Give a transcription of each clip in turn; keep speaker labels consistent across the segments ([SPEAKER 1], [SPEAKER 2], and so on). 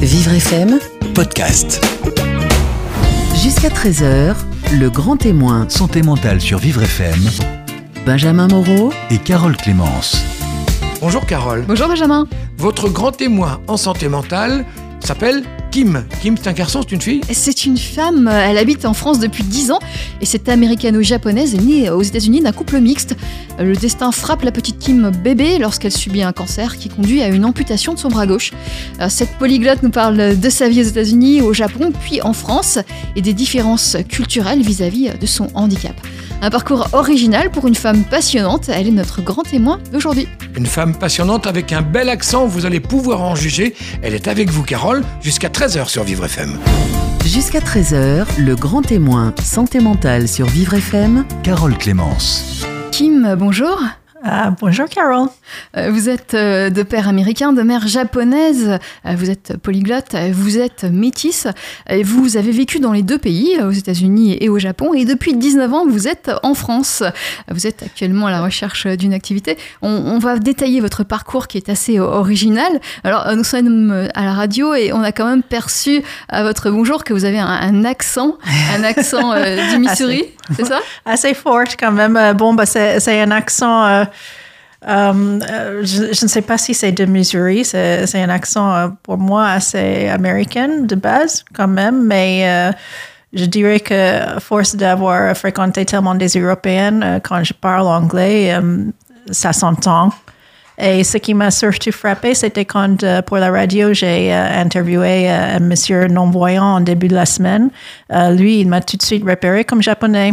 [SPEAKER 1] Vivre FM,
[SPEAKER 2] podcast.
[SPEAKER 1] jusqu'à 13h, le grand témoin,
[SPEAKER 2] Santé mentale sur Vivre FM
[SPEAKER 1] Benjamin Moreau,
[SPEAKER 2] et Carole Clémence.
[SPEAKER 3] Bonjour Carole.
[SPEAKER 4] Bonjour Benjamin.
[SPEAKER 3] Votre grand témoin en santé mentale s'appelle Kim. Kim, c'est un garçon, c'est une fille?
[SPEAKER 4] C'est une femme, elle habite en France depuis 10 ans et cette américano-japonaise est née aux États-Unis d'un couple mixte. Le destin frappe la petite Kim bébé lorsqu'elle subit un cancer qui conduit à une amputation de son bras gauche. Euh, Cette polyglotte nous parle de sa vie aux États-Unis, au Japon, puis en France et des différences culturelles vis-à-vis de son handicap. Un parcours original pour une femme passionnante, elle est notre grand témoin d'aujourd'hui.
[SPEAKER 3] Une femme passionnante avec un bel accent, vous allez pouvoir en juger. Elle est avec vous Carole jusqu'à 13h sur Vivre FM.
[SPEAKER 1] jusqu'à 13h, le grand témoin, santé mentale sur Vivre FM,
[SPEAKER 2] Carole Clémence.
[SPEAKER 4] Kim, bonjour.
[SPEAKER 5] Ah, bonjour Carol.
[SPEAKER 4] Euh, Vous êtes euh, de père américain, de mère japonaise, euh, vous êtes polyglotte, vous êtes métisse, et vous avez vécu dans les deux pays, aux États-Unis et au Japon, et depuis 19 ans, vous êtes en France. Vous êtes actuellement à la recherche d'une activité. On, on va détailler votre parcours qui est assez original. Alors, nous sommes à la radio et on a quand même perçu à votre bonjour que vous avez un, un accent, un accent euh, du Missouri, c'est ça?
[SPEAKER 5] Assez forte quand même. Bon, bah, c'est c'est un accent. euh, euh, euh, je, ne sais pas si c'est de Missouri. C'est un accent euh, pour moi assez américain de base quand même, mais je dirais que force d'avoir fréquenté tellement des Européennes, quand je parle anglais, ça s'entend. Et ce qui m'a surtout frappé, c'était quand, pour la radio, j'ai interviewé un monsieur non-voyant en début de la semaine. Lui, il m'a tout de suite repéré comme japonais,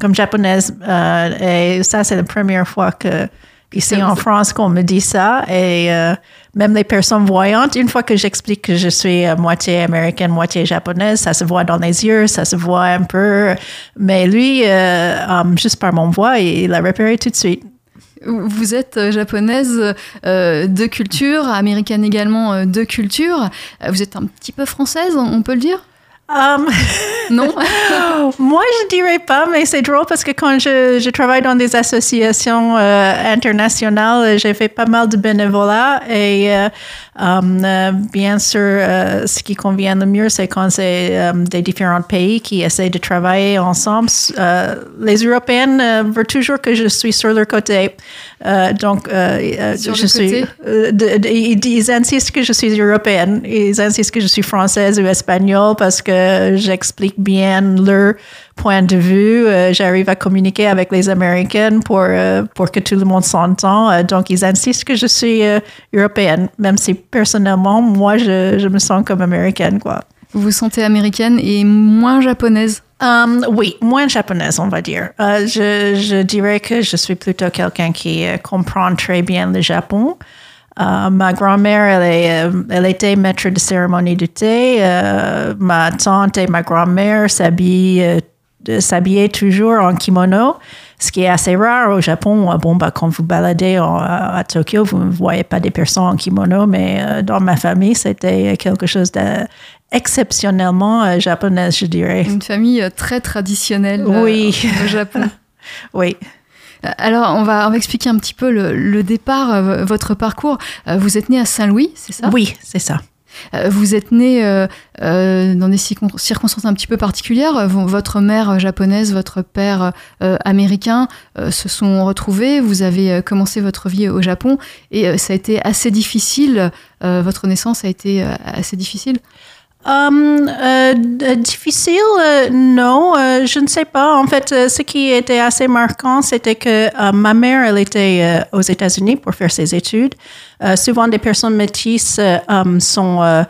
[SPEAKER 5] comme japonaise. Euh, et ça, c'est la première fois que, ici en France, qu'on me dit ça. Et euh, même les personnes voyantes, une fois que j'explique que je suis euh, moitié américaine, moitié japonaise, ça se voit dans les yeux, ça se voit un peu. Mais lui, euh, um, juste par mon voix, il a repéré tout de suite.
[SPEAKER 4] Vous êtes japonaise euh, de culture, américaine également de culture. Vous êtes un petit peu française, on peut le dire?
[SPEAKER 5] Um,
[SPEAKER 4] Non
[SPEAKER 5] Moi, je dirais pas, mais c'est drôle parce que quand je, je travaille dans des associations euh, internationales, j'ai fait pas mal de bénévolat et euh, um, euh, bien sûr, ce qui convient le mieux, c'est quand c'est des différents pays qui essaient de travailler ensemble. Les Européennes veulent toujours que je suis sur leur côté. Euh, donc, euh, euh, je suis.
[SPEAKER 4] côté?
[SPEAKER 5] de- de- ils, insistent que je suis européenne. Ils insistent que je suis française ou espagnole parce que j'explique bien leur point de vue. Euh, J'arrive à communiquer avec les Américaines pour, pour que tout le monde s'entend. Euh, donc, ils insistent que je suis européenne, même si personnellement, moi, je, je me sens comme américaine, quoi.
[SPEAKER 4] Vous vous sentez américaine et moins japonaise
[SPEAKER 5] Um, oui, moins japonaise, on va dire. Euh, je, dirais que je suis plutôt quelqu'un qui euh, comprend très bien le Japon. Euh, ma grand-mère, elle, était maître de cérémonie du thé. Ma tante et ma grand-mère de- s'habillaient toujours en kimono, ce qui est assez rare au Japon. Bon, bah, quand vous baladez à Tokyo, vous ne voyez pas des personnes en kimono, mais dans ma famille, c'était quelque chose d'exceptionnellement euh, japonaise, je dirais.
[SPEAKER 4] Une famille euh, très traditionnelle euh,
[SPEAKER 5] Oui.
[SPEAKER 4] au Japon.
[SPEAKER 5] Oui.
[SPEAKER 4] Alors, on va, on va expliquer un petit peu le, le départ, votre parcours. Vous êtes né à Saint-Louis, c'est ça?
[SPEAKER 5] Oui, c'est ça.
[SPEAKER 4] Vous êtes né euh, euh, dans des circon- circonstances un petit peu particulières. Vo- Votre mère japonaise, votre père euh, américain se sont retrouvés. Vous avez commencé votre vie au Japon et ça a été assez difficile. Votre naissance a été assez difficile?
[SPEAKER 5] Hum, euh, d- difficile, euh, non, euh, je ne sais pas. En fait, euh, ce qui était assez marquant, c'était que euh, ma mère, elle était euh, aux États-Unis pour faire ses études. Euh, souvent, des personnes métisses euh, hum, sont euh,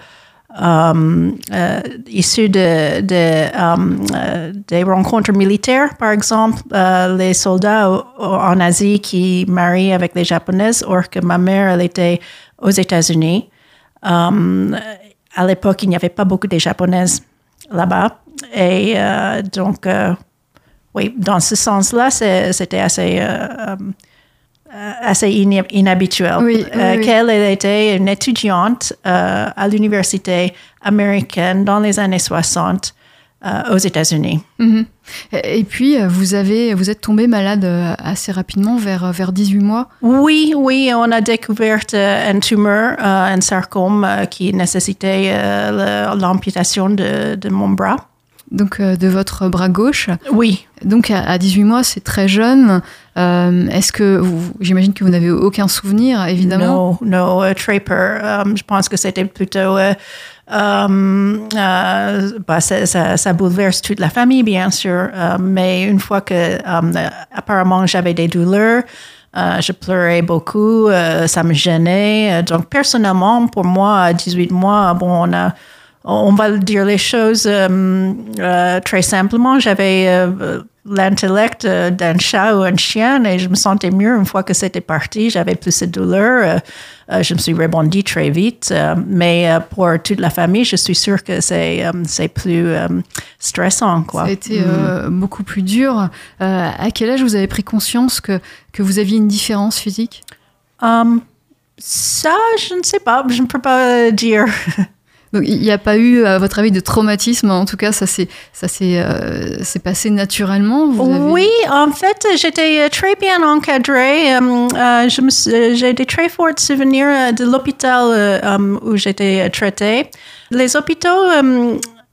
[SPEAKER 5] hum, euh, issues de, de, euh, des rencontres militaires, par exemple, euh, les soldats en Asie qui marient avec les Japonaises, or que ma mère, elle était aux États-Unis. À l'époque, il n'y avait pas beaucoup de japonaises là-bas. Et euh, donc, euh, oui, dans ce sens-là, c'était assez, euh, assez inhabituel.
[SPEAKER 4] Oui, oui, oui.
[SPEAKER 5] Qu'elle elle était une étudiante à l'université américaine dans les années 60. Euh, aux États-Unis.
[SPEAKER 4] Mhm. Et puis, euh, vous, avez, vous êtes tombé malade euh, assez rapidement, vers, vers 18 mois.
[SPEAKER 5] Oui, oui, on a découvert une tumeur, un sarcome qui nécessitait l'amputation de, de mon bras.
[SPEAKER 4] Donc, de votre bras gauche.
[SPEAKER 5] Oui,
[SPEAKER 4] Donc, à, à 18 mois, c'est très jeune. Euh, Est-ce que, j'imagine que vous n'avez aucun souvenir, évidemment.
[SPEAKER 5] non, non, très. Euh, je pense que c'était plutôt... euh, euh, bah, ça, ça- ça bouleverse toute la famille, bien sûr. Euh, mais une fois que, apparemment, j'avais des douleurs, euh, je pleurais beaucoup, euh, ça me gênait. Donc, personnellement, pour moi, à 18 mois, bon, on a, on va dire les choses euh, très simplement. J'avais l'intellect euh, d'un chat ou un chien et je me sentais mieux une fois que c'était parti. J'avais plus de douleur. Euh, euh, je me suis rebondie très vite. Mais pour toute la famille, je suis sûre que c'est c'est plus stressant. Quoi.
[SPEAKER 4] Ça a été beaucoup plus dur. À quel âge vous avez pris conscience que, que vous aviez une différence physique?
[SPEAKER 5] Um, ça, je ne sais pas. Je ne peux pas dire.
[SPEAKER 4] Il n'y a pas eu, à votre avis, de traumatisme. En tout cas, ça s'est euh, passé naturellement. Vous
[SPEAKER 5] Oui, en fait, j'étais euh, très bien encadrée. Euh, J'ai des très forts souvenirs de l'hôpital où j'étais traitée. Les hôpitaux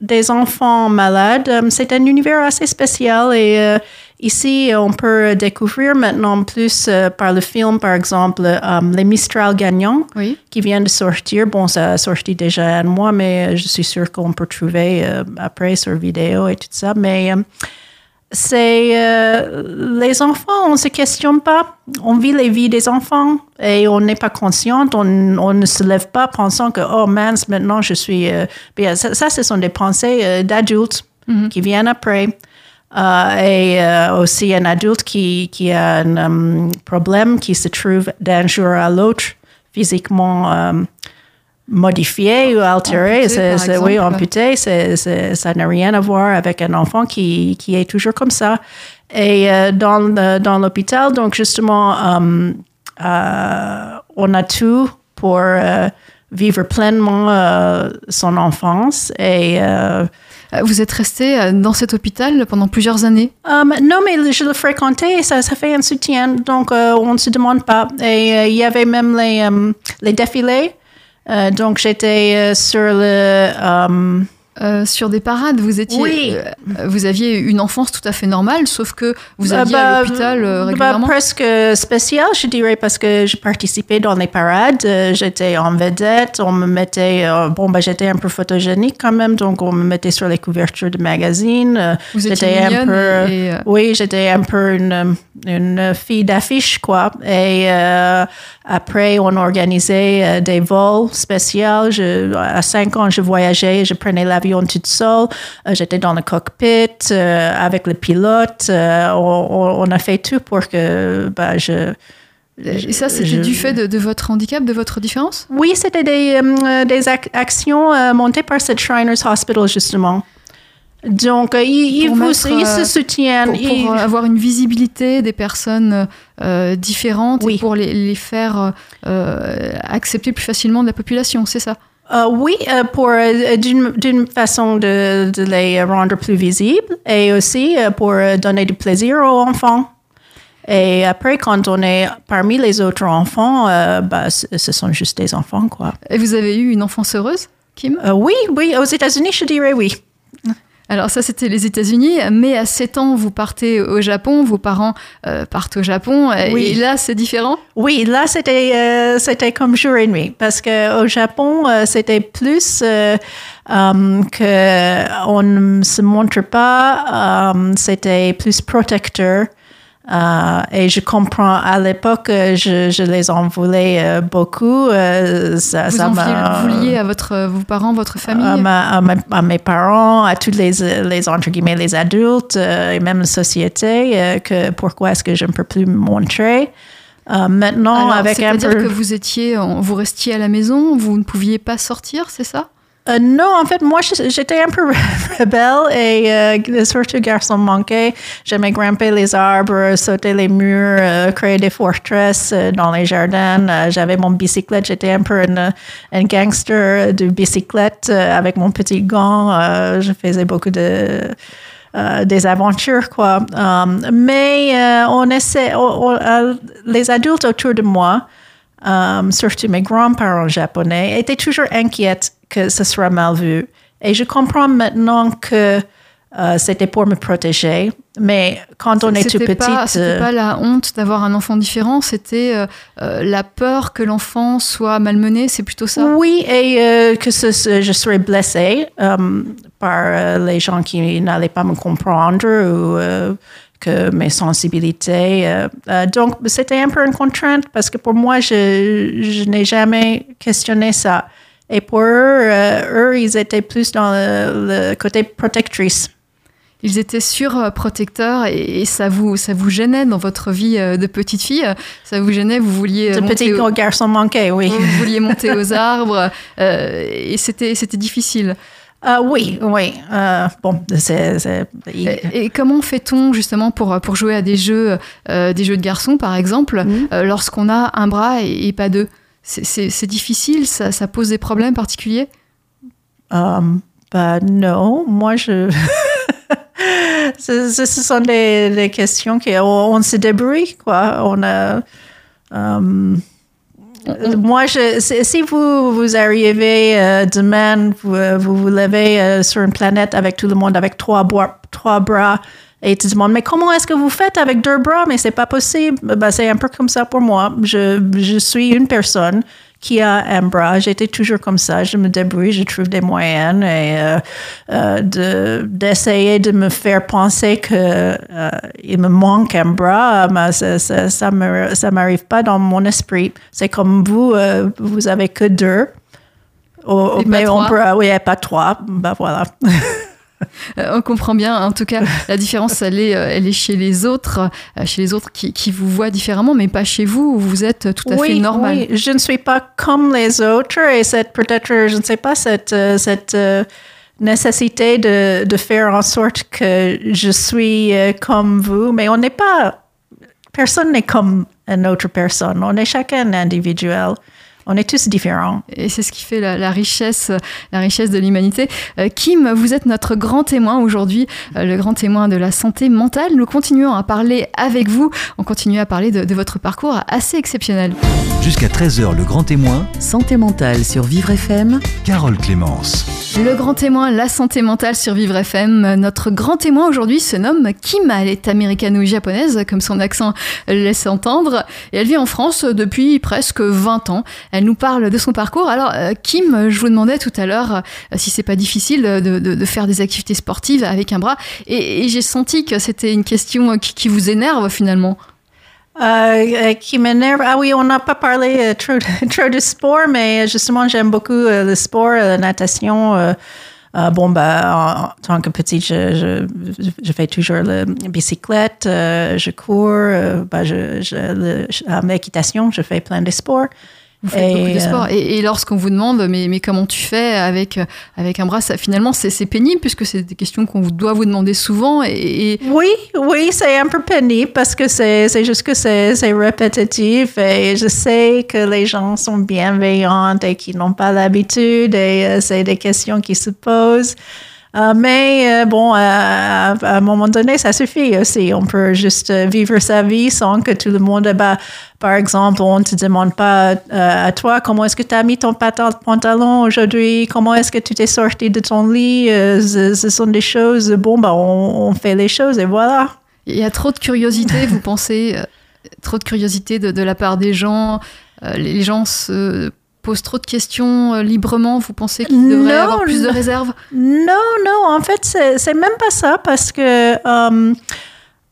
[SPEAKER 5] des enfants malades, c'est un univers assez spécial et ici, on peut découvrir maintenant plus euh, par le film, par exemple, euh, Les Mistral gagnants
[SPEAKER 4] Oui.
[SPEAKER 5] qui vient de sortir. Bon, ça a sorti déjà un mois, mais je suis sûre qu'on peut trouver euh, après sur vidéo et tout ça. Mais c'est les enfants, on ne se questionne pas. On vit les vies des enfants et on n'est pas consciente. On, on ne se lève pas pensant que, oh mince, maintenant je suis. bien, ça, ça, ce sont des pensées d'adultes qui viennent après. Euh, et euh, aussi un adulte qui, qui a un euh, problème qui se trouve d'un jour à l'autre physiquement modifié ou altéré.
[SPEAKER 4] Amputé,
[SPEAKER 5] oui, amputé, ça n'a rien à voir avec un enfant qui, qui est toujours comme ça. Et euh, dans, le- dans l'hôpital, donc justement, euh, euh, on a tout pour vivre pleinement euh, son enfance. Et euh,
[SPEAKER 4] Vous êtes resté euh, dans cet hôpital pendant plusieurs années.
[SPEAKER 5] Euh, non, mais je le fréquentais, ça, ça fait un soutien, donc on ne se demande pas. Et il y avait même les, les défilés. Donc j'étais sur le... euh,
[SPEAKER 4] sur des parades, vous étiez,
[SPEAKER 5] Oui.
[SPEAKER 4] euh, vous aviez une enfance tout à fait normale, sauf que vous alliez
[SPEAKER 5] bah,
[SPEAKER 4] à l'hôpital euh,
[SPEAKER 5] bah,
[SPEAKER 4] régulièrement.
[SPEAKER 5] presque spécial, je dirais, parce que je participais dans les parades. j'étais en vedette. On me mettait. bon, bah, j'étais un peu photogénique quand même, donc on me mettait sur les couvertures de magazines.
[SPEAKER 4] vous étiez
[SPEAKER 5] un peu.
[SPEAKER 4] et,
[SPEAKER 5] Oui, j'étais un peu une, une fille d'affiche, quoi. Et après, on organisait des vols spéciaux. Je, à cinq ans, je voyageais, je prenais l'avion toute seule. J'étais dans le cockpit euh, avec le pilote. Euh, on, a fait tout pour que bah, je...
[SPEAKER 4] et ça, c'était
[SPEAKER 5] je-
[SPEAKER 4] du fait de, de votre handicap, de votre différence?
[SPEAKER 5] Oui, c'était des, euh, des ac- actions euh, montées par cette Shriners Hospital, justement. Donc, euh, ils, vous- ils se soutiennent.
[SPEAKER 4] pour, pour
[SPEAKER 5] ils-
[SPEAKER 4] avoir une visibilité des personnes différentes
[SPEAKER 5] Oui.
[SPEAKER 4] et pour les, les faire accepter plus facilement de la population, c'est ça?
[SPEAKER 5] Euh, oui, euh, pour euh, d'une façon de, de les rendre plus visibles et aussi pour donner du plaisir aux enfants. Et après, quand on est parmi les autres enfants, bah, ce sont juste des enfants, quoi.
[SPEAKER 4] Et vous avez eu une enfance heureuse, Kim?
[SPEAKER 5] Oui, oui, aux États-Unis, je dirais oui.
[SPEAKER 4] Alors ça, c'était les États-Unis, mais à 7 ans, vous partez au Japon, vos parents euh, partent au Japon, et-
[SPEAKER 5] Oui.
[SPEAKER 4] et là, c'est différent?
[SPEAKER 5] Oui, là, c'était euh, c'était comme jour et nuit parce que au Japon, euh, c'était plus euh, euh, que on ne se montre pas, euh, c'était plus protecteur. Euh, et je comprends, à l'époque, euh, je, je les en voulais euh, beaucoup. ça,
[SPEAKER 4] Vous
[SPEAKER 5] ça
[SPEAKER 4] en vouliez, à votre, vos parents, votre famille?
[SPEAKER 5] à, ma- à ma- à mes parents, à tous les, les entre guillemets, les adultes et même la société, que pourquoi est-ce que je ne peux plus me montrer? Euh, maintenant,
[SPEAKER 4] Alors,
[SPEAKER 5] avec un
[SPEAKER 4] C'est-à-dire
[SPEAKER 5] peu...
[SPEAKER 4] que vous étiez, vous restiez à la maison, vous ne pouviez pas sortir, c'est ça?
[SPEAKER 5] Euh, non, en fait, moi, j'étais un peu rebelle et euh, surtout garçon manqué. J'aimais grimper les arbres, sauter les murs, euh, créer des forteresses euh, dans les jardins. Euh, J'avais mon bicyclette. J'étais un peu une, une gangster de bicyclette euh, avec mon petit gant. Je faisais beaucoup de euh, des aventures, quoi. Um, mais euh, on essaie, on- on- les adultes autour de moi, um, surtout mes grands-parents japonais, étaient toujours inquiets que ce soit mal vu. Et je comprends maintenant que euh, c'était pour me protéger. Mais quand on est tout petit,
[SPEAKER 4] c'était
[SPEAKER 5] euh,
[SPEAKER 4] pas la honte d'avoir un enfant différent, c'était euh, la peur que l'enfant soit malmené, c'est plutôt ça?
[SPEAKER 5] Oui, et euh, que ce- ce- je serais blessée par les gens qui n'allaient pas me comprendre ou que mes sensibilités. euh, euh, donc, c'était un peu une contrainte parce que pour moi, je, je n'ai jamais questionné ça. Et pour eux, euh, eux, ils étaient plus dans le, le côté protectrice.
[SPEAKER 4] Ils étaient surprotecteurs et, et ça vous ça vous gênait dans votre vie euh, de petite fille? Ça vous gênait, vous vouliez monter
[SPEAKER 5] petit
[SPEAKER 4] au-
[SPEAKER 5] garçon manqué, oui.
[SPEAKER 4] vous vouliez monter aux arbres euh, et c'était c'était difficile.
[SPEAKER 5] Euh, oui, oui. euh, bon, c'est...
[SPEAKER 4] Et, et comment fait-on justement pour pour jouer à des jeux euh, des jeux de garçons par exemple euh, lorsqu'on a un bras et, et pas deux? C'est- difficile, ça, ça pose des problèmes particuliers?
[SPEAKER 5] Um, bah non, moi je. ce, ce- ce sont des, des questions qu'on on se débrouille, quoi. On a. um, moi, je, si vous, vous arrivez euh, demain, vous, euh, vous vous levez euh, sur une planète avec tout le monde avec trois, trois bras et tu te demandes, mais comment est-ce que vous faites avec deux bras? Mais c'est pas possible. Ben, c'est un peu comme ça pour moi. Je, je suis une personne qui a un bras. J'étais toujours comme ça. Je me débrouille, je trouve des moyens et euh, euh, de, d'essayer de me faire penser que euh, il me manque un bras, ben, ça, ça, ça, me, ça m'arrive pas dans mon esprit. C'est comme vous, euh, vous avez que deux. Oh, mais on peut, oui, pas trois. Ben voilà.
[SPEAKER 4] Euh, on comprend bien. En tout cas, la différence, elle est, euh, elle est chez les autres, euh, chez les autres qui, qui vous voient différemment, mais pas chez vous où vous êtes tout à fait normal.
[SPEAKER 5] Oui, je ne suis pas comme les autres et cette peut-être, je ne sais pas, cette, cette nécessité de, de faire en sorte que je suis comme vous, mais on n'est pas, personne n'est comme une autre personne. On est chacun individuel. On est tous différents.
[SPEAKER 4] Et c'est ce qui fait la, la richesse, la richesse de l'humanité. Euh, Kim, vous êtes notre grand témoin aujourd'hui, euh, le grand témoin de la santé mentale. Nous continuons à parler avec vous. On continue à parler de, de votre parcours assez exceptionnel.
[SPEAKER 2] Jusqu'à 13h, le grand témoin,
[SPEAKER 1] Santé mentale sur Vivre FM.
[SPEAKER 2] Carole Clémence.
[SPEAKER 4] Le grand témoin, la santé mentale sur Vivre FM. Notre grand témoin aujourd'hui se nomme Kim. Elle est américano-japonaise, comme son accent laisse entendre. Et elle vit en France depuis presque 20 ans. Elle nous parle de son parcours. Alors, euh, Kim, je vous demandais tout à l'heure euh, si c'est pas difficile de, faire des activités sportives avec un bras. Et, j'ai senti que c'était une question qui, vous énerve finalement.
[SPEAKER 5] Euh, euh, qui m'énerve? Ah oui, on n'a pas parlé trop, trop de sport, mais justement, j'aime beaucoup le sport, la natation. bon, bah, en, tant que petite, je, fais toujours la bicyclette, je cours, bah, je, je, l'équitation, je fais plein de sports.
[SPEAKER 4] Vous faites
[SPEAKER 5] Et,
[SPEAKER 4] beaucoup de
[SPEAKER 5] euh,
[SPEAKER 4] sport. Et, et lorsqu'on vous demande, mais, mais comment tu fais avec, avec un bras, ça, finalement, c'est pénible puisque c'est des questions qu'on doit vous demander souvent. Et, et-
[SPEAKER 5] Oui, oui, c'est un peu pénible parce que c'est juste que c'est c'est répétitif et je sais que les gens sont bienveillants et qu'ils n'ont pas l'habitude et euh, c'est des questions qui se posent. Euh, mais euh, bon, à, à un moment donné, ça suffit aussi. On peut juste euh, vivre sa vie sans que tout le monde, ben, par exemple, on ne te demande pas euh, à toi comment est-ce que tu as mis ton pantalon aujourd'hui, comment est-ce que tu t'es sorti de ton lit? Ce, ce sont des choses, bon, bah, on, on fait les choses et voilà.
[SPEAKER 4] il y a trop de curiosité, vous pensez Trop de curiosité de, de la part des gens les gens se posent trop de questions euh, librement. Vous pensez qu'il devrait
[SPEAKER 5] Non,
[SPEAKER 4] avoir plus de réserve
[SPEAKER 5] Non, non, en fait, c'est même pas ça parce que euh,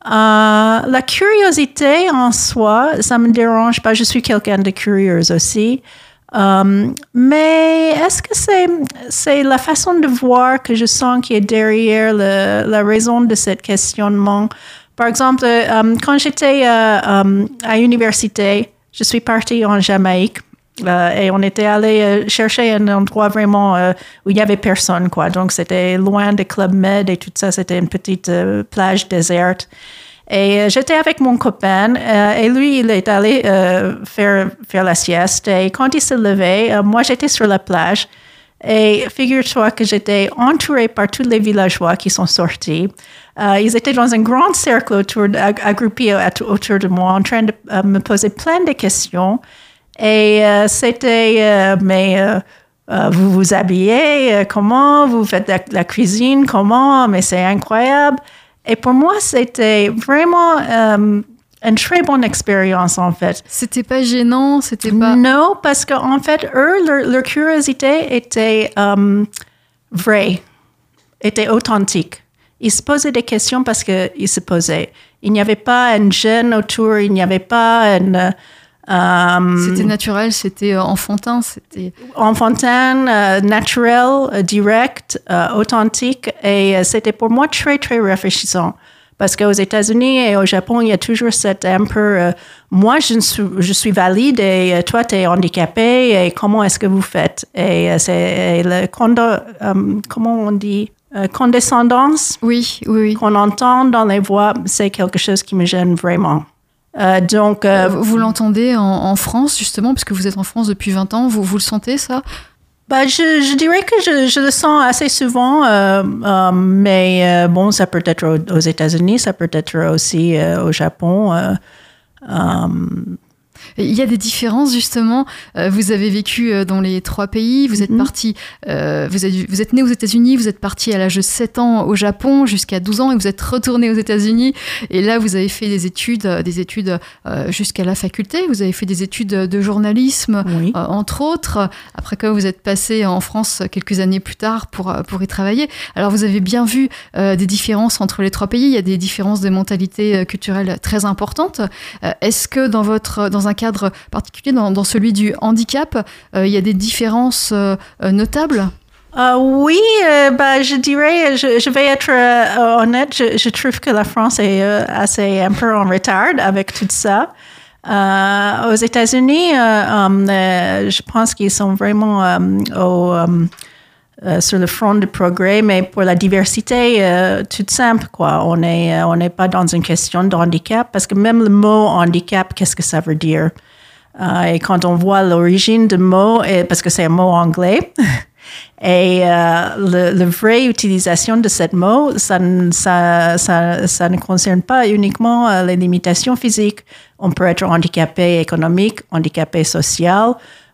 [SPEAKER 5] euh, la curiosité en soi, ça me dérange pas. Je suis quelqu'un de curieuse aussi. Mais est-ce que c'est c'est la façon de voir que je sens qui est derrière le- la raison de ce questionnement? Par exemple, quand j'étais à l'université, je suis partie en Jamaïque Euh, et on était allé euh, chercher un endroit vraiment euh, où il y avait personne, quoi. Donc, c'était loin des clubs med et tout ça. C'était une petite plage déserte. Et j'étais avec mon copain et lui, il est allé faire, faire la sieste. Et quand il se levait, euh, moi, j'étais sur la plage. Et figure-toi que j'étais entourée par tous les villageois qui sont sortis. Ils étaient dans un grand cercle autour, autour de moi, en train de me poser plein de questions. Et euh, c'était, euh, mais euh, vous vous habillez, comment, vous faites la, la cuisine, comment, mais c'est incroyable. Et pour moi, c'était vraiment une très bonne expérience, en fait.
[SPEAKER 4] C'était pas gênant, c'était pas.
[SPEAKER 5] Non, parce qu'en fait, eux, leur, leur curiosité était euh, vraie, était authentique. Ils se posaient des questions parce qu'ils se posaient. Il n'y avait pas une gêne autour, il n'y avait pas une... euh,
[SPEAKER 4] C'était naturel, c'était euh, enfantin, c'était.
[SPEAKER 5] enfantin, euh, naturel, direct, euh, authentique. Et c'était pour moi très, très rafraîchissant. Parce qu'aux États-Unis et au Japon, il y a toujours cette un peu, euh, moi, je suis, je suis valide et euh, toi, tu es handicapé et comment est-ce que vous faites? Et euh, c'est le condo, euh, comment on dit? Euh, condescendance
[SPEAKER 4] Oui, oui, oui.
[SPEAKER 5] qu'on entend dans les voix, c'est quelque chose qui me gêne vraiment. Euh, donc, euh,
[SPEAKER 4] Vous, vous l'entendez en, en France, justement, parce que vous êtes en France depuis 20 ans, vous, vous le sentez, ça?
[SPEAKER 5] Bah, je, je dirais que je, je le sens assez souvent, euh, euh, mais euh, bon, ça peut être aux, aux États-Unis, ça peut être aussi euh, au Japon.
[SPEAKER 4] Il y a des différences justement. Euh, vous avez vécu euh, dans les trois pays. Vous êtes
[SPEAKER 5] Mhm.
[SPEAKER 4] parti. euh, vous êtes vous êtes né aux États-Unis. Vous êtes parti à l'âge de 7 ans au Japon jusqu'à 12 ans et vous êtes retourné aux États-Unis. Et là, vous avez fait des études, des études jusqu'à la faculté. Vous avez fait des études de journalisme.
[SPEAKER 5] oui.
[SPEAKER 4] entre autres, après quoi vous êtes passé en France quelques années plus tard pour, pour y travailler. Alors vous avez bien vu des différences entre les trois pays, il y a des différences de mentalité culturelle très importantes. Est-ce que dans, votre, dans un cadre particulier, dans, celui du handicap, euh, il y a des différences euh, euh, notables?
[SPEAKER 5] Euh, oui, bah, je dirais, je, vais être honnête, je, trouve que la France est assez un peu en retard avec tout ça. Aux États-Unis, je pense qu'ils sont vraiment au, euh, sur le front du progrès, mais pour la diversité, euh, tout simple, quoi. On est, euh, on n'est pas dans une question de handicap, parce que même le mot handicap, qu'est-ce que ça veut dire? Euh, et quand on voit l'origine du mot, et, parce que c'est un mot anglais, et euh, le, le vraie utilisation de ce mot, ça, ne- ça, ça, ça ne concerne pas uniquement les limitations physiques. On peut être handicapé économique, handicapé social.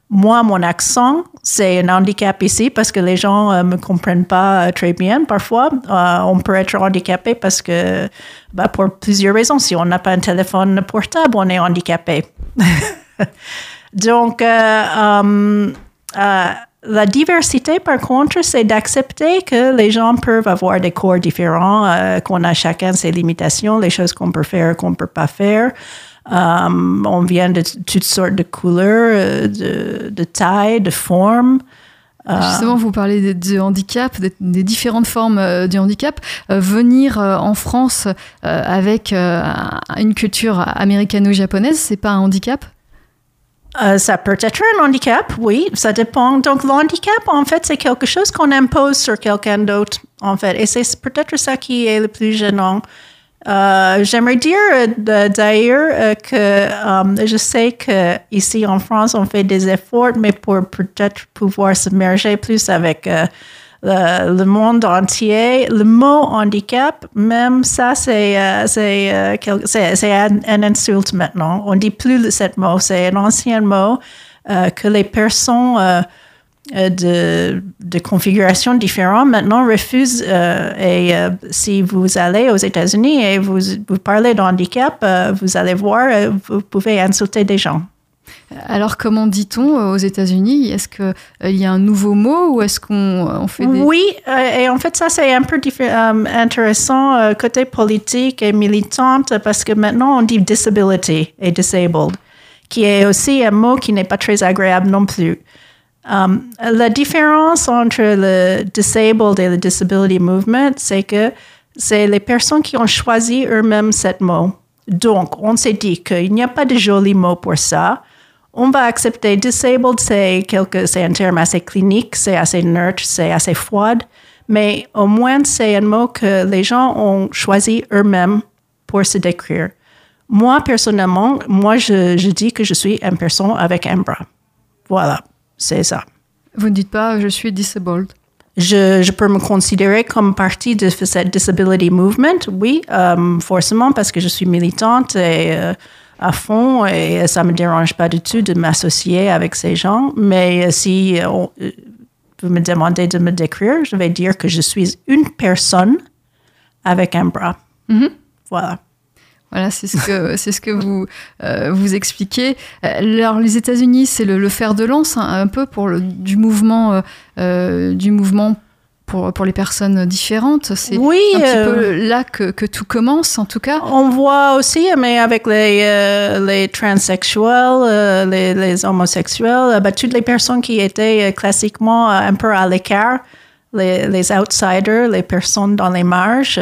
[SPEAKER 5] Moi, mon accent, c'est un handicap ici parce que les gens ne me comprennent pas euh, très bien parfois. Euh, on peut être handicapé parce que, bah, pour plusieurs raisons. Si on n'a pas un téléphone portable, on est handicapé. Donc, euh, euh, euh, la diversité, par contre, c'est d'accepter que les gens peuvent avoir des corps différents, euh, qu'on a chacun ses limitations, les choses qu'on peut faire, qu'on ne peut pas faire. Euh, on vient de toutes sortes de couleurs, euh, de, de tailles, de formes.
[SPEAKER 4] Justement, vous parlez de, de handicap, des, des différentes formes euh, du handicap. Euh, venir euh, en France euh, avec euh, une culture américano-japonaise, c'est pas un handicap?
[SPEAKER 5] Euh, ça peut être un handicap, oui, ça dépend. Donc, l'handicap, en fait, c'est quelque chose qu'on impose sur quelqu'un d'autre, en fait. Et c'est peut-être ça qui est le plus gênant. Euh, J'aimerais dire euh, d'ailleurs euh, que je sais que ici en France, on fait des efforts, mais pour peut-être pouvoir se merger plus avec le, monde entier. Le mot handicap, même ça, c'est un, un insulte maintenant. On dit plus ce mot. C'est un ancien mot que les personnes de, de configuration différentes maintenant refusent. euh, et euh, si vous allez aux États-Unis et vous, vous parlez de handicap, euh, vous allez voir, euh, vous pouvez insulter des gens.
[SPEAKER 4] Alors, comment dit-on euh, aux États-Unis? Est-ce qu'il y a un nouveau mot ou est-ce qu'on on fait des...
[SPEAKER 5] Oui, euh, et en fait, ça, c'est un peu euh, intéressant euh, côté politique et militante parce que maintenant, on dit disability et disabled, qui est aussi un mot qui n'est pas très agréable non plus. Um, la différence entre le disabled et le disability movement, c'est que c'est les personnes qui ont choisi eux-mêmes ce mot. Donc, on s'est dit qu'il n'y a pas de joli mot pour ça. on va accepter disabled, c'est quelque, c'est un terme assez clinique, c'est assez neutre, c'est assez froid, mais au moins c'est un mot que les gens ont choisi eux-mêmes pour se décrire. Moi, personnellement, moi, je, je dis que je suis une personne avec un bras. Voilà, c'est ça.
[SPEAKER 4] Vous ne dites pas je suis disabled.
[SPEAKER 5] Je, je, peux me considérer comme partie de cette disability movement, oui, euh, forcément, parce que je suis militante et euh, à fond et ça me dérange pas du tout de m'associer avec ces gens. Mais si on, vous me demandez de me décrire, je vais dire que je suis une personne avec un bras.
[SPEAKER 4] Mhm.
[SPEAKER 5] Voilà.
[SPEAKER 4] Voilà, c'est ce que c'est ce que vous euh, vous expliquez. Alors les États-Unis, c'est le, le, fer de lance hein, un peu pour le, du mouvement euh, euh, du mouvement pour, pour les personnes différentes. C'est
[SPEAKER 5] oui,
[SPEAKER 4] un petit peu là que, que, tout commence, en tout cas.
[SPEAKER 5] On voit aussi, mais avec les, euh, les transsexuels, euh, les, les, homosexuels, bah, toutes les personnes qui étaient classiquement un peu à l'écart, les, les, outsiders, les personnes dans les marges.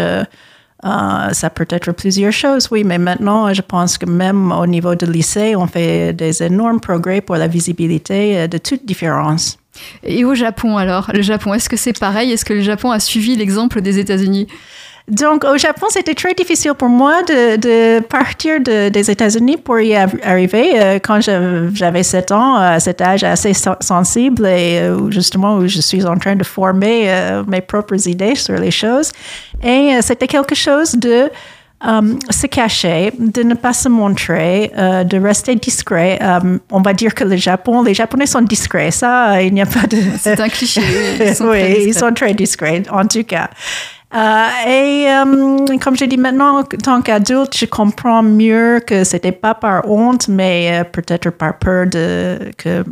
[SPEAKER 5] Uh, ça peut être plusieurs choses, oui, mais maintenant, je pense que même au niveau du lycée, on fait des énormes progrès pour la visibilité de toute différence.
[SPEAKER 4] Et au Japon alors Le Japon, est-ce que c'est pareil? Est-ce que le Japon a suivi l'exemple des États-Unis?
[SPEAKER 5] Donc, au Japon, c'était très difficile pour moi de, de partir de, des États-Unis pour y arriver. Euh, quand j'avais 7 ans, à cet âge assez sensible et euh, justement où je suis en train de former euh, mes propres idées sur les choses. Et c'était quelque chose de um, se cacher, de ne pas se montrer, uh, de rester discret. Um, on va dire que le Japon, les Japonais sont discrets. Ça, il n'y a pas de.
[SPEAKER 4] C'est un cliché.
[SPEAKER 5] Ils sont oui, ils sont très discrets, en tout cas. Uh, et um, comme je dis maintenant, en tant qu'adulte, je comprends mieux que c'était pas par honte, mais uh, peut-être par peur de que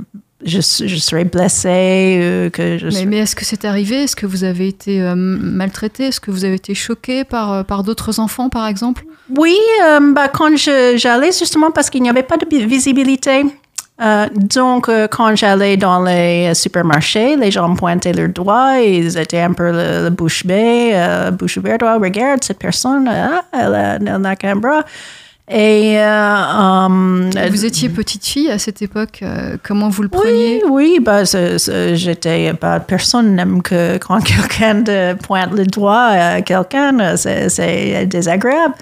[SPEAKER 5] je, je serais blessée. Euh, que je
[SPEAKER 4] mais, mais est-ce que c'est arrivé? Est-ce que vous avez été euh, maltraité Est-ce que vous avez été choqué par, euh, par d'autres enfants, par exemple?
[SPEAKER 5] Oui, euh, bah, quand j'allais justement parce qu'il n'y avait pas de visibilité. Euh, donc, euh, quand j'allais dans les supermarchés, les gens pointaient leurs doigts, ils étaient un peu le, le bouche bée, euh, bouche ouverte. Oh, regarde, cette personne, ah, elle n'a qu'un bras. Et um,
[SPEAKER 4] vous étiez petite fille à cette époque. comment vous le preniez?
[SPEAKER 5] Oui, oui bah, j'étais. Bah, personne n'aime que quand quelqu'un pointe le doigt à quelqu'un, c'est désagréable.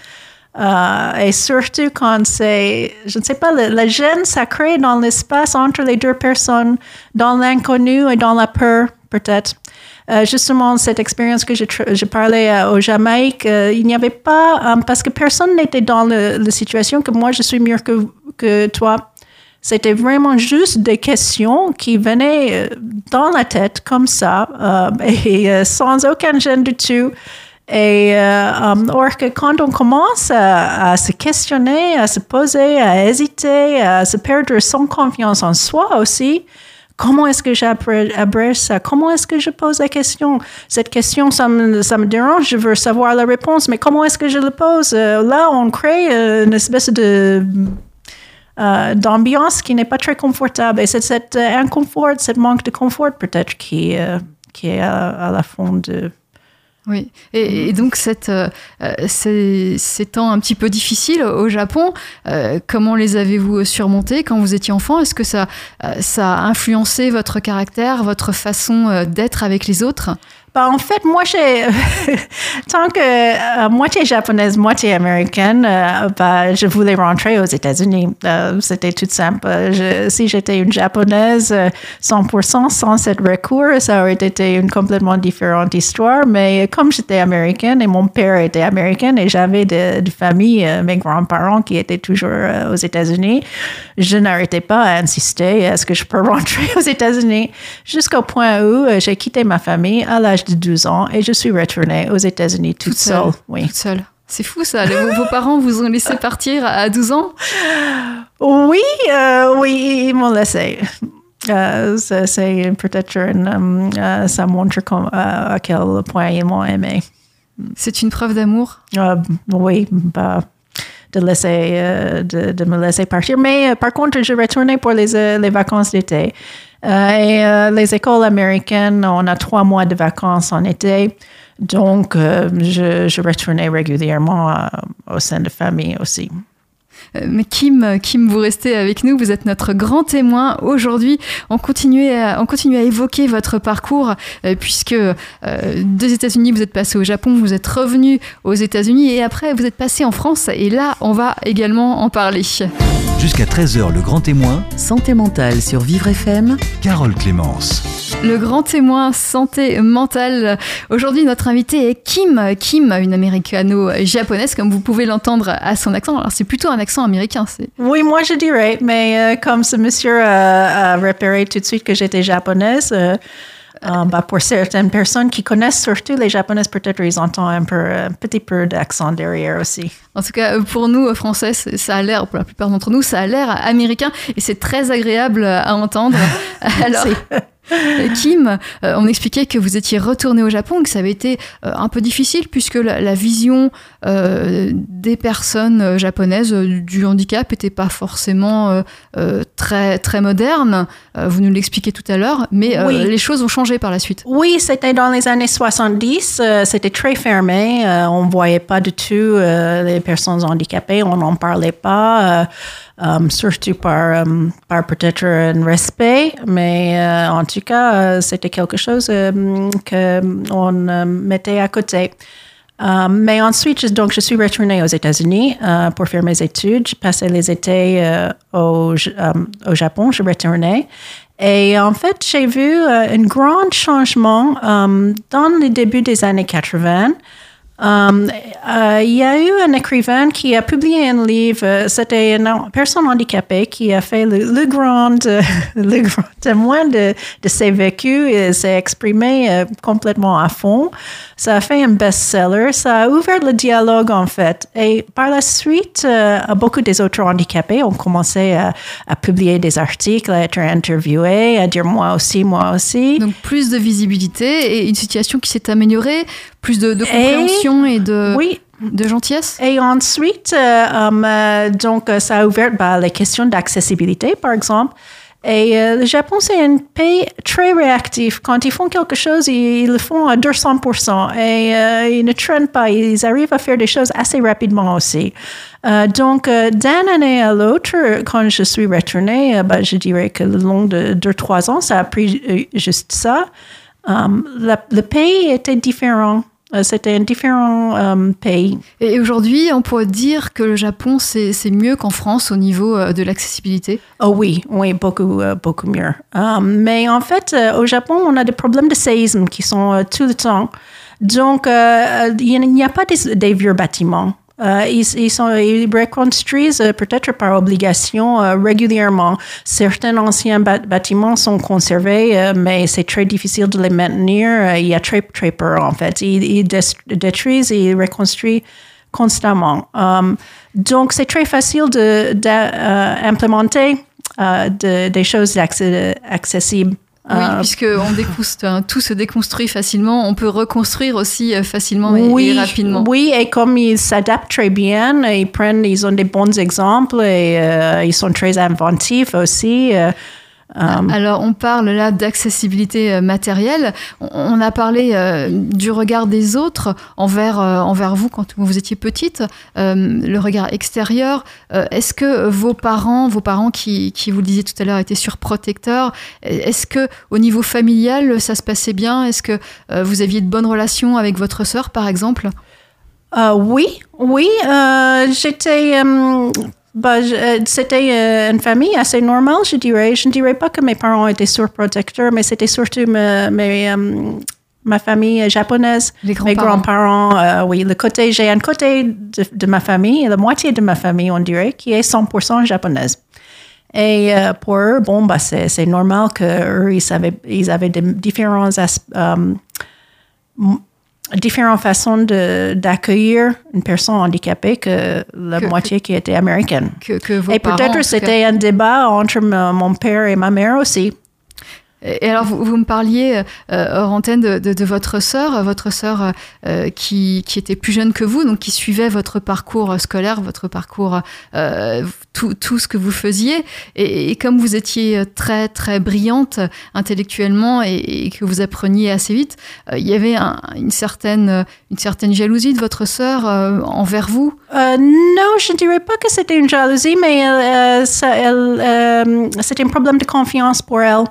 [SPEAKER 5] Euh, et surtout quand c'est, je ne sais pas, le gêne sacré dans l'espace entre les deux personnes, dans l'inconnu et dans la peur, peut-être. Euh, justement, cette expérience que je, parlais euh, au Jamaïque, il n'y avait pas, parce que personne n'était dans la situation que moi je suis mieux que, que toi. C'était vraiment juste des questions qui venaient dans la tête comme ça, et sans aucun gêne du tout. Et euh, um, or quand on commence à, se questionner, à se poser, à hésiter, à se perdre sans confiance en soi aussi, comment est-ce que j'abrège ça? Comment est-ce que je pose la question? Cette question, ça me, dérange, je veux savoir la réponse, mais comment est-ce que je le pose? Euh, là, on crée euh, une espèce d'ambiance qui n'est pas très confortable. Et c'est cet inconfort, ce manque de confort peut-être qui, est à la fond de,
[SPEAKER 4] oui, et, et donc cette, euh, ces, ces, temps un petit peu difficiles au Japon, euh, comment les avez-vous surmontés quand vous étiez enfant? Est-ce que ça, euh, ça a influencé votre caractère, votre façon d'être avec les autres?
[SPEAKER 5] En fait, moi, tant que euh, moitié japonaise, moitié américaine, euh, bah, je voulais rentrer aux États-Unis. Euh, c'était tout simple. Si j'étais une japonaise 100% sans cette recours, ça aurait été une complètement différente histoire. Mais comme j'étais américaine et mon père était américain et j'avais de, de famille, mes grands-parents qui étaient toujours aux États-Unis, je n'arrêtais pas à insister est-ce que je peux rentrer aux États-Unis jusqu'au point où j'ai quitté ma famille à l'âge de 12 ans et je suis retournée aux États-Unis toute, toute seule. seule. Oui.
[SPEAKER 4] Toute seule. C'est fou ça. Les, vos parents vous ont laissé partir à 12 ans?
[SPEAKER 5] Oui, euh, oui, ils m'ont laissé. Euh, c'est peut-être um, uh, ça montre comme, à quel point ils m'ont aimé.
[SPEAKER 4] C'est une preuve d'amour?
[SPEAKER 5] Oui, bah, de, laisser, euh, de, de, me laisser partir. Mais par contre, je retournais pour les, les vacances d'été. Euh, et euh, les écoles américaines, on a trois mois de vacances en été. Donc, euh, je, retournais régulièrement au sein de famille aussi.
[SPEAKER 4] Mais Kim, Kim, vous restez avec nous. Vous êtes notre grand témoin aujourd'hui. On continue à, évoquer votre parcours puisque des États-Unis, vous êtes passé au Japon, vous êtes revenu aux États-Unis et après vous êtes passé en France. Et là, on va également en parler.
[SPEAKER 2] Jusqu'à 13h, le grand témoin,
[SPEAKER 1] Santé mentale sur Vivre FM.
[SPEAKER 2] Carole Clémence.
[SPEAKER 4] Le grand témoin santé mentale. Aujourd'hui, notre invité est Kim. Kim, une américano-japonaise, comme vous pouvez l'entendre à son accent. Alors, c'est plutôt un accent américain. C'est...
[SPEAKER 5] Oui, moi je dirais, mais euh, comme ce monsieur a, a repéré tout de suite que j'étais japonaise, euh, euh, bah, pour certaines personnes qui connaissent surtout les japonaises, peut-être ils entendent un, peu, un petit peu d'accent derrière aussi.
[SPEAKER 4] En tout cas, pour nous, Français, ça a l'air, pour la plupart d'entre nous, ça a l'air américain et c'est très agréable à entendre. Alors, Kim, euh, on expliquait que vous étiez retourné au Japon, que ça avait été euh, un peu difficile puisque la, la vision euh, des personnes euh, japonaises euh, du handicap n'était pas forcément euh, euh, très, très moderne. Euh, vous nous l'expliquez tout à l'heure, mais euh,
[SPEAKER 5] Oui.
[SPEAKER 4] les choses ont changé par la suite.
[SPEAKER 5] Oui, c'était dans les années 70. euh, c'était très fermé. euh, on ne voyait pas du tout euh, les personnes handicapées. On n'en parlait pas, euh, surtout par, euh, par peut-être un respect. Mais euh, en tout cas, euh, c'était quelque chose euh, qu'on euh, mettait à côté. Euh, mais ensuite, je- donc, je suis retournée aux États-Unis euh, pour faire mes études. J'ai passé les étés au, au Japon. Je retournais. Et en fait, j'ai vu un grand changement dans le début des années 80. Euh, euh, il y a eu un écrivain qui a publié un livre, euh, c'était une personne handicapée qui a fait le, grand, euh, le grand témoin de, ses vécus et s'est exprimé complètement à fond. Ça a fait un best-seller, ça a ouvert le dialogue en fait. Et par la suite, beaucoup des autres handicapés ont commencé à publier des articles, à être interviewés, à dire moi aussi, moi aussi.
[SPEAKER 4] Donc plus de visibilité et une situation qui s'est améliorée, plus de, de
[SPEAKER 5] Et-
[SPEAKER 4] compréhension et, de,
[SPEAKER 5] Oui,
[SPEAKER 4] de gentillesse?
[SPEAKER 5] Et ensuite, euh, um, euh, donc, euh, ça a ouvert bah, les questions d'accessibilité, par exemple. Et euh, le Japon, c'est un pays très réactif. Quand ils font quelque chose, ils, ils le font à 200%. Et euh, ils ne traînent pas. Ils arrivent à faire des choses assez rapidement aussi. Euh, donc, d'une année à l'autre, quand je suis retournée, bah, je dirais que le long de deux, trois ans, ça a pris juste ça. Um, la- le pays était différent. Euh, C'était un différent um, pays.
[SPEAKER 4] Et aujourd'hui, on pourrait dire que le Japon, c'est mieux qu'en France au niveau euh, de l'accessibilité.
[SPEAKER 5] Oh oui, oui, beaucoup, euh, beaucoup mieux. Um, mais en fait, euh, au Japon, on a des problèmes de séisme qui sont tout le temps. Donc, il n'y a pas des, des vieux bâtiments. Euh, ils, sont, ils reconstruisent euh, peut-être par obligation euh, régulièrement. Certains anciens bâtiments sont conservés, mais c'est très difficile de les maintenir. Il y a très, très peur, en fait. Ils, détruisent et ils reconstruisent constamment. Donc, c'est très facile d'implémenter de, des choses accessibles.
[SPEAKER 4] Oui,
[SPEAKER 5] Euh,
[SPEAKER 4] puisque on déconst- hein, tout se déconstruit facilement, on peut reconstruire aussi euh, facilement et, et rapidement.
[SPEAKER 5] Oui, et comme ils s'adaptent très bien, ils prennent, ils ont des bons exemples et euh, ils sont très inventifs aussi. euh,
[SPEAKER 4] Alors, on parle là d'accessibilité euh, matérielle. On, a parlé euh, du regard des autres envers, euh, envers vous quand vous étiez petite, euh, le regard extérieur. Euh, Est-ce que vos parents, vos parents qui, qui, vous le disiez tout à l'heure, étaient surprotecteurs? Est-ce que au niveau familial, ça se passait bien? Est-ce que euh, vous aviez de bonnes relations avec votre sœur, par exemple?
[SPEAKER 5] Euh, oui, oui, euh, j'étais. Bah, euh, c'était euh, une famille assez normale, je dirais. Je ne dirais pas que mes parents étaient surprotecteurs, mais c'était surtout me- mes, euh, ma famille japonaise. Mes
[SPEAKER 4] grands-parents.
[SPEAKER 5] euh, oui. Le côté, j'ai un côté de, de ma famille, la moitié de ma famille, on dirait, qui est 100% japonaise. Et euh, pour eux, bon, bah, c'est, c'est normal qu'eux, ils, avaient, ils avaient des différents as- m- différentes façons de, d'accueillir une personne handicapée que la
[SPEAKER 4] Que-
[SPEAKER 5] moitié qui était américaine.
[SPEAKER 4] que, que vos
[SPEAKER 5] Et peut-être c'était un débat entre mon père et ma mère aussi.
[SPEAKER 4] Et alors, vous, vous me parliez euh, hors antenne de, de, de votre sœur, votre sœur euh, qui, qui était plus jeune que vous, donc qui suivait votre parcours scolaire, votre parcours, euh, tout, tout ce que vous faisiez. Et, et comme vous étiez très, très brillante intellectuellement et, et que vous appreniez assez vite, euh, il y avait un- une, certaine, une certaine jalousie de votre sœur euh, envers vous?
[SPEAKER 5] Euh, non, je ne dirais pas que c'était une jalousie, mais euh, euh, c'était un problème de confiance pour elle.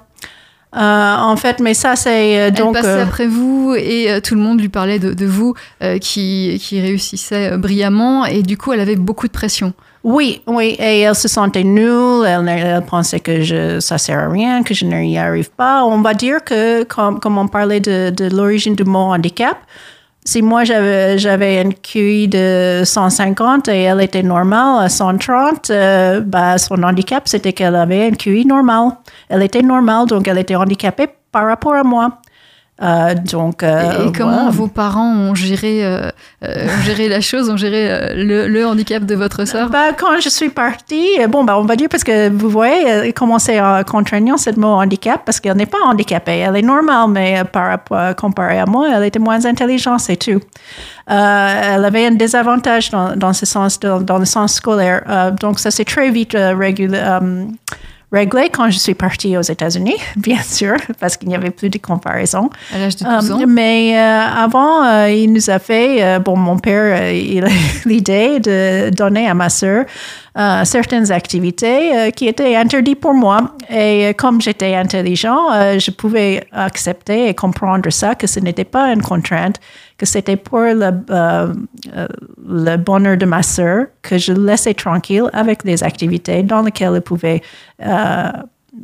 [SPEAKER 5] Euh, en fait, mais ça, c'est euh,
[SPEAKER 4] Elle
[SPEAKER 5] donc.
[SPEAKER 4] passait
[SPEAKER 5] euh,
[SPEAKER 4] après vous et euh, tout le monde lui parlait de, de vous qui, qui réussissait brillamment et du coup elle avait beaucoup de pression.
[SPEAKER 5] Oui, oui, et elle se sentait nulle, elle, elle pensait que je, ça sert à rien, que je n'y arrive pas. On va dire que, comme, comme on parlait de, de l'origine du mot handicap, si moi j'avais, j'avais un QI de 150 et elle était normale à 130, euh, bah, son handicap c'était qu'elle avait un QI normal. Elle était normale, donc elle était handicapée par rapport à moi. Euh, donc, euh,
[SPEAKER 4] et comment vos parents ont géré, euh, ont géré la chose, ont géré le, le handicap de votre sœur?
[SPEAKER 5] Bah, quand je suis partie, bon, bah, on va dire parce que vous voyez comment c'est contraignant ce mot handicap, parce qu'elle n'est pas handicapée, elle est normale, mais par rapport, comparé à moi, elle était moins intelligente, c'est tout. Elle avait un désavantage dans, dans ce sens, dans, dans le sens scolaire. Donc, ça s'est très vite régulé. Euh, réglé quand je suis partie aux États-Unis, bien sûr, parce qu'il n'y avait plus de comparaison.
[SPEAKER 4] à l'âge de 12 ans?
[SPEAKER 5] Euh, mais euh, avant, euh, il nous a fait, euh, bon, mon père, euh, il a l'idée de donner à ma sœur euh, certaines activités euh, qui étaient interdites pour moi. Et euh, comme j'étais intelligent, euh, je pouvais accepter et comprendre ça, que ce n'était pas une contrainte, que c'était pour le, le bonheur de ma sœur, que je laissais tranquille avec des activités dans lesquelles elle pouvait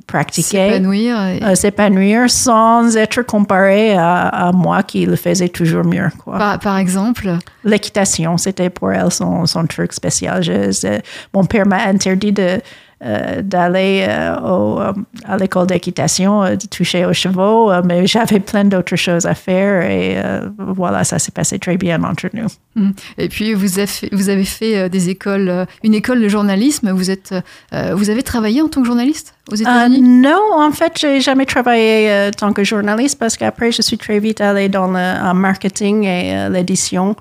[SPEAKER 5] pratiquer
[SPEAKER 4] s'épanouir. et-
[SPEAKER 5] euh, s'épanouir sans être comparé à, à moi qui le faisais toujours mieux. Quoi.
[SPEAKER 4] par, par exemple,
[SPEAKER 5] L'équitation, c'était pour elle son, son truc spécial. Je- je- mon père m'a interdit de euh, d'aller euh, euh, à l'école d'équitation, de toucher aux chevaux, mais j'avais plein d'autres choses à faire et voilà, ça s'est passé très bien entre nous.
[SPEAKER 4] Mm. Et puis vous avez fait, vous avez fait des écoles, une école de journalisme. Vous êtes, vous avez travaillé en tant que journaliste aux États-Unis?
[SPEAKER 5] non, en fait, j'ai jamais travaillé euh, tant que journaliste parce qu'après, je suis très vite allée dans le en marketing et l'édition.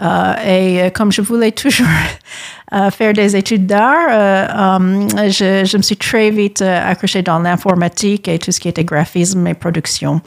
[SPEAKER 5] Euh, et euh, comme je voulais toujours euh, faire des études d'art, um, je, je me suis très vite accrochée dans l'informatique et tout ce qui était graphisme et production.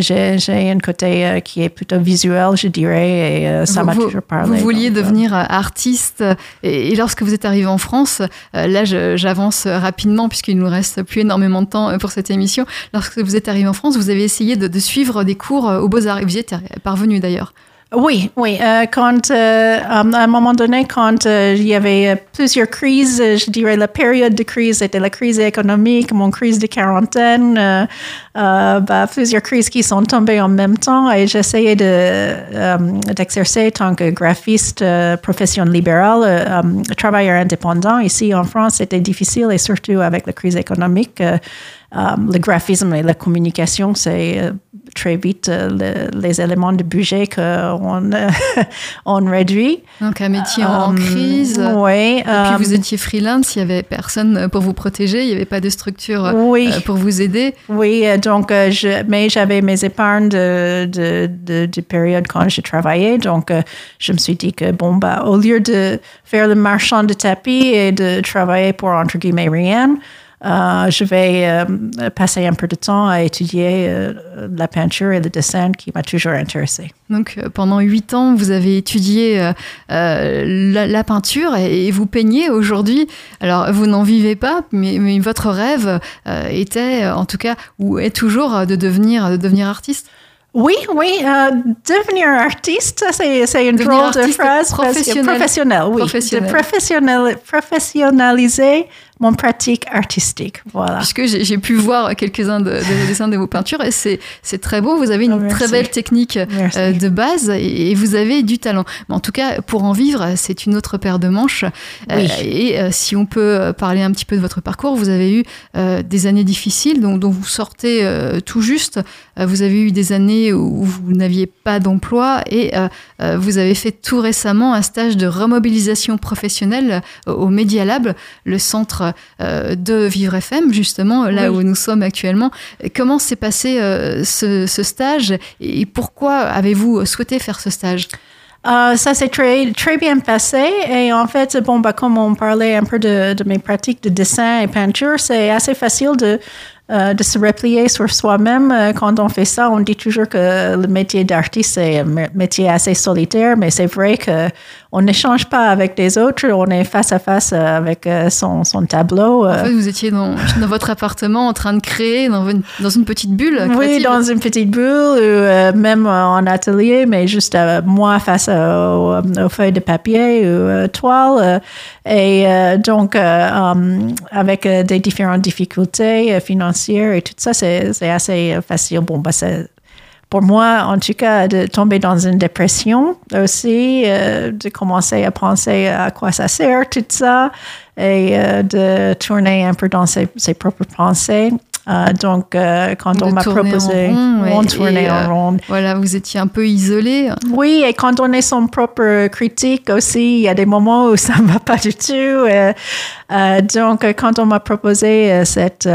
[SPEAKER 5] J'ai un côté qui est plutôt visuel, je dirais, et ça m'a toujours parlé.
[SPEAKER 4] vous vouliez
[SPEAKER 5] donc,
[SPEAKER 4] devenir artiste et, et lorsque vous êtes arrivé en France, là j'avance rapidement puisqu'il nous reste plus énormément de temps pour cette émission. Lorsque vous êtes arrivé en France, vous avez essayé de, de suivre des cours aux Beaux-Arts et vous y êtes parvenu d'ailleurs.
[SPEAKER 5] Oui, oui. euh, quand, euh, à un moment donné, quand euh, il y avait plusieurs crises, je dirais la période de crise, c'était la crise économique, mon crise de quarantaine, bah, plusieurs crises qui sont tombées en même temps et j'essayais de, d'exercer tant que graphiste, profession libérale, euh, travailleur indépendant. Ici en France, c'était difficile et surtout avec la crise économique. Euh, le graphisme et la communication, c'est euh, très vite euh, le- les éléments de budget qu'on on réduit.
[SPEAKER 4] Donc un métier en, crise.
[SPEAKER 5] Oui.
[SPEAKER 4] Et puis vous étiez freelance, il n'y avait personne pour vous protéger, il n'y avait pas de structure
[SPEAKER 5] oui,
[SPEAKER 4] pour vous aider.
[SPEAKER 5] oui. Donc, je, mais j'avais mes épargnes de, de, de, de période quand je travaillais. Donc, je me suis dit que, bon, bah, au lieu de faire le marchand de tapis et de travailler pour, entre guillemets, rien, je vais euh, passer un peu de temps à étudier euh, la peinture et le dessin qui m'a toujours intéressé.
[SPEAKER 4] Donc euh, pendant huit ans, vous avez étudié euh, euh, la, la peinture et, et vous peignez aujourd'hui. Alors vous n'en vivez pas, mais, mais votre rêve euh, était, euh, en tout cas, ou est toujours euh, de devenir, de devenir artiste.
[SPEAKER 5] Oui, oui, euh, devenir artiste, c'est, une
[SPEAKER 4] Devenir
[SPEAKER 5] drôle de phrase. parce que-
[SPEAKER 4] professionnel.
[SPEAKER 5] professionnel, oui.
[SPEAKER 4] Professionnel.
[SPEAKER 5] De professionnel- professionnaliser mon pratique artistique. Voilà.
[SPEAKER 4] Puisque j'ai pu voir quelques-uns de, de vos dessins, de vos peintures, et c'est très beau. Vous avez une
[SPEAKER 5] Oh,
[SPEAKER 4] très belle technique euh, de base et, et vous avez du talent. Mais en tout cas, pour en vivre, c'est une autre paire de manches. Euh, et euh, si on peut parler un petit peu de votre parcours, vous avez eu des années difficiles dont, dont vous sortez tout juste. Vous avez eu des années où vous n'aviez pas d'emploi et vous avez fait tout récemment un stage de remobilisation professionnelle au Media Lab, le centre de Vivre FM, justement, là où nous sommes actuellement. Comment s'est passé ce, ce, stage et pourquoi avez-vous souhaité faire ce stage?
[SPEAKER 5] Ça s'est très, très bien passé. Et en fait, bon, bah, comme on parlait un peu de, de mes pratiques de dessin et peinture, c'est assez facile de, euh, de se replier sur soi-même. Euh, quand on fait ça, on dit toujours que le métier d'artiste, c'est un métier assez solitaire, mais c'est vrai que on n'échange pas avec les autres, on est face à face euh, avec son, son tableau.
[SPEAKER 4] En fait, vous étiez dans, dans, votre appartement en train de créer dans une, dans une petite bulle
[SPEAKER 5] Oui, dans une petite bulle, ou même en atelier, mais juste moi face aux, aux, feuilles de papier ou toile. et donc, avec des différentes difficultés financières, et tout ça, c'est assez facile. Bon, bah, pour moi, en tout cas, de tomber dans une dépression aussi, euh, de commencer à penser à quoi ça sert, tout ça, et euh, de tourner un peu dans ses propres pensées. Euh, donc, euh, quand on m'a proposé,
[SPEAKER 4] on tournait en rond. Voilà, vous étiez un peu isolé.
[SPEAKER 5] Oui, et quand on est son propre critique aussi, il y a des moments où ça ne va pas du tout. Euh, donc, quand on m'a proposé cette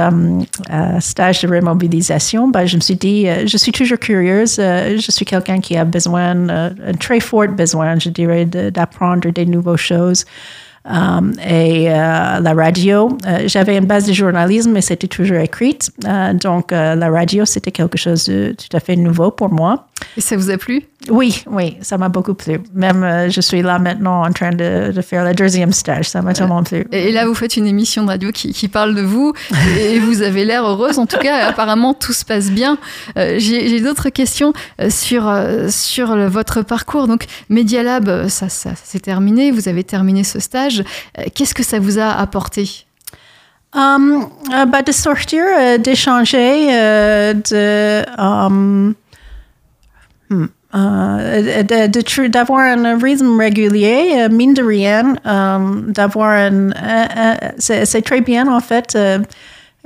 [SPEAKER 5] stage de remobilisation, ben, je me suis dit, je suis toujours curieuse. je suis quelqu'un qui a besoin, un très fort besoin, je dirais, d'apprendre des nouvelles choses. Euh, et euh, la radio, euh, j'avais une base de journalisme, mais c'était toujours écrite. donc, la radio, c'était quelque chose de tout à fait nouveau pour moi.
[SPEAKER 4] Et ça vous a plu?
[SPEAKER 5] Oui, oui, ça m'a beaucoup plu. Même, je suis là maintenant en train de, de faire le deuxième stage, ça m'a tellement plu.
[SPEAKER 4] Et là, vous faites une émission de radio qui, qui parle de vous et vous avez l'air heureuse. En tout cas, apparemment, tout se passe bien. J'ai d'autres questions sur, sur votre parcours. Donc, Media Lab, ça, ça, s'est terminé. Vous avez terminé ce stage. Euh, qu'est-ce que ça vous a apporté?
[SPEAKER 5] Um, euh, bah, de sortir, euh, d'échanger, de, um, d'avoir un rythme régulier, mine de rien, um, d'avoir un, c'est très bien en fait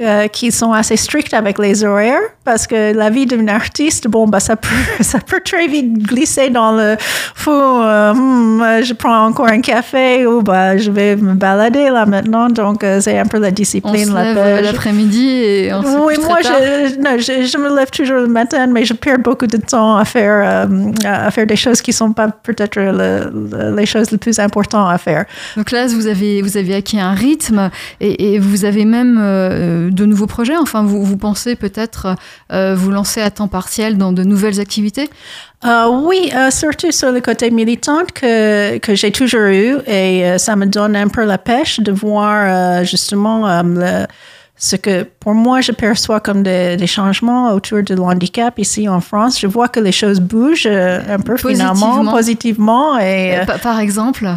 [SPEAKER 5] euh, qui sont assez stricts avec les horaires parce que la vie d'un artiste, bon, bah, ça peut, ça peut très vite glisser dans le fou. Euh, hmm, je prends encore un café ou bah, je vais me balader là maintenant. Donc, euh, c'est un peu la discipline.
[SPEAKER 4] On se lève l'après-midi et on se Oui,
[SPEAKER 5] moi, je, non, je, je, me lève toujours le matin, mais je perds beaucoup de temps à faire, à faire des choses qui sont pas peut-être les choses les plus importantes à faire.
[SPEAKER 4] Donc là, vous avez, vous avez acquis un rythme et, et vous avez même de nouveaux projets? Enfin, vous, vous pensez peut-être euh, vous lancer à temps partiel dans de nouvelles activités?
[SPEAKER 5] Euh, oui, euh, surtout sur le côté militant que, que j'ai toujours eu et ça me donne un peu la pêche de voir justement ce que pour moi je perçois comme des, changements autour de handicap ici en France. Je vois que les choses bougent un peu finalement positivement. Et,
[SPEAKER 4] par exemple?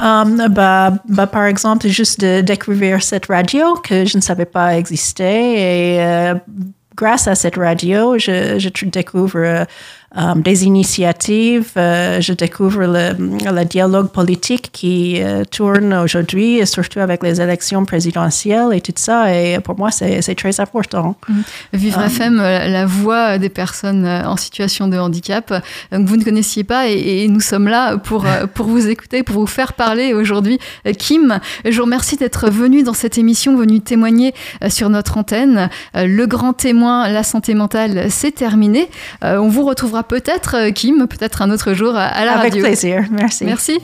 [SPEAKER 5] Um, bah, par exemple, juste de découvrir cette radio que je ne savais pas exister et euh, grâce à cette radio, je, je découvre euh, des initiatives. Euh, je découvre le, le, dialogue politique qui euh, tourne aujourd'hui, surtout avec les élections présidentielles et tout ça. Et pour moi, c'est très important.
[SPEAKER 4] Mm. Vivre FM, la voix des personnes en situation de handicap. Donc, vous ne connaissiez pas et, nous sommes là pour, pour vous écouter, pour vous faire parler aujourd'hui. Kim, je vous remercie d'être venu dans cette émission, venu témoigner sur notre antenne. Le grand témoin, la santé mentale, c'est terminé. On vous retrouvera peut-être, euh, Kim, peut-être un autre jour à la Avec
[SPEAKER 5] radio.
[SPEAKER 4] Avec
[SPEAKER 5] plaisir, merci.
[SPEAKER 4] Merci.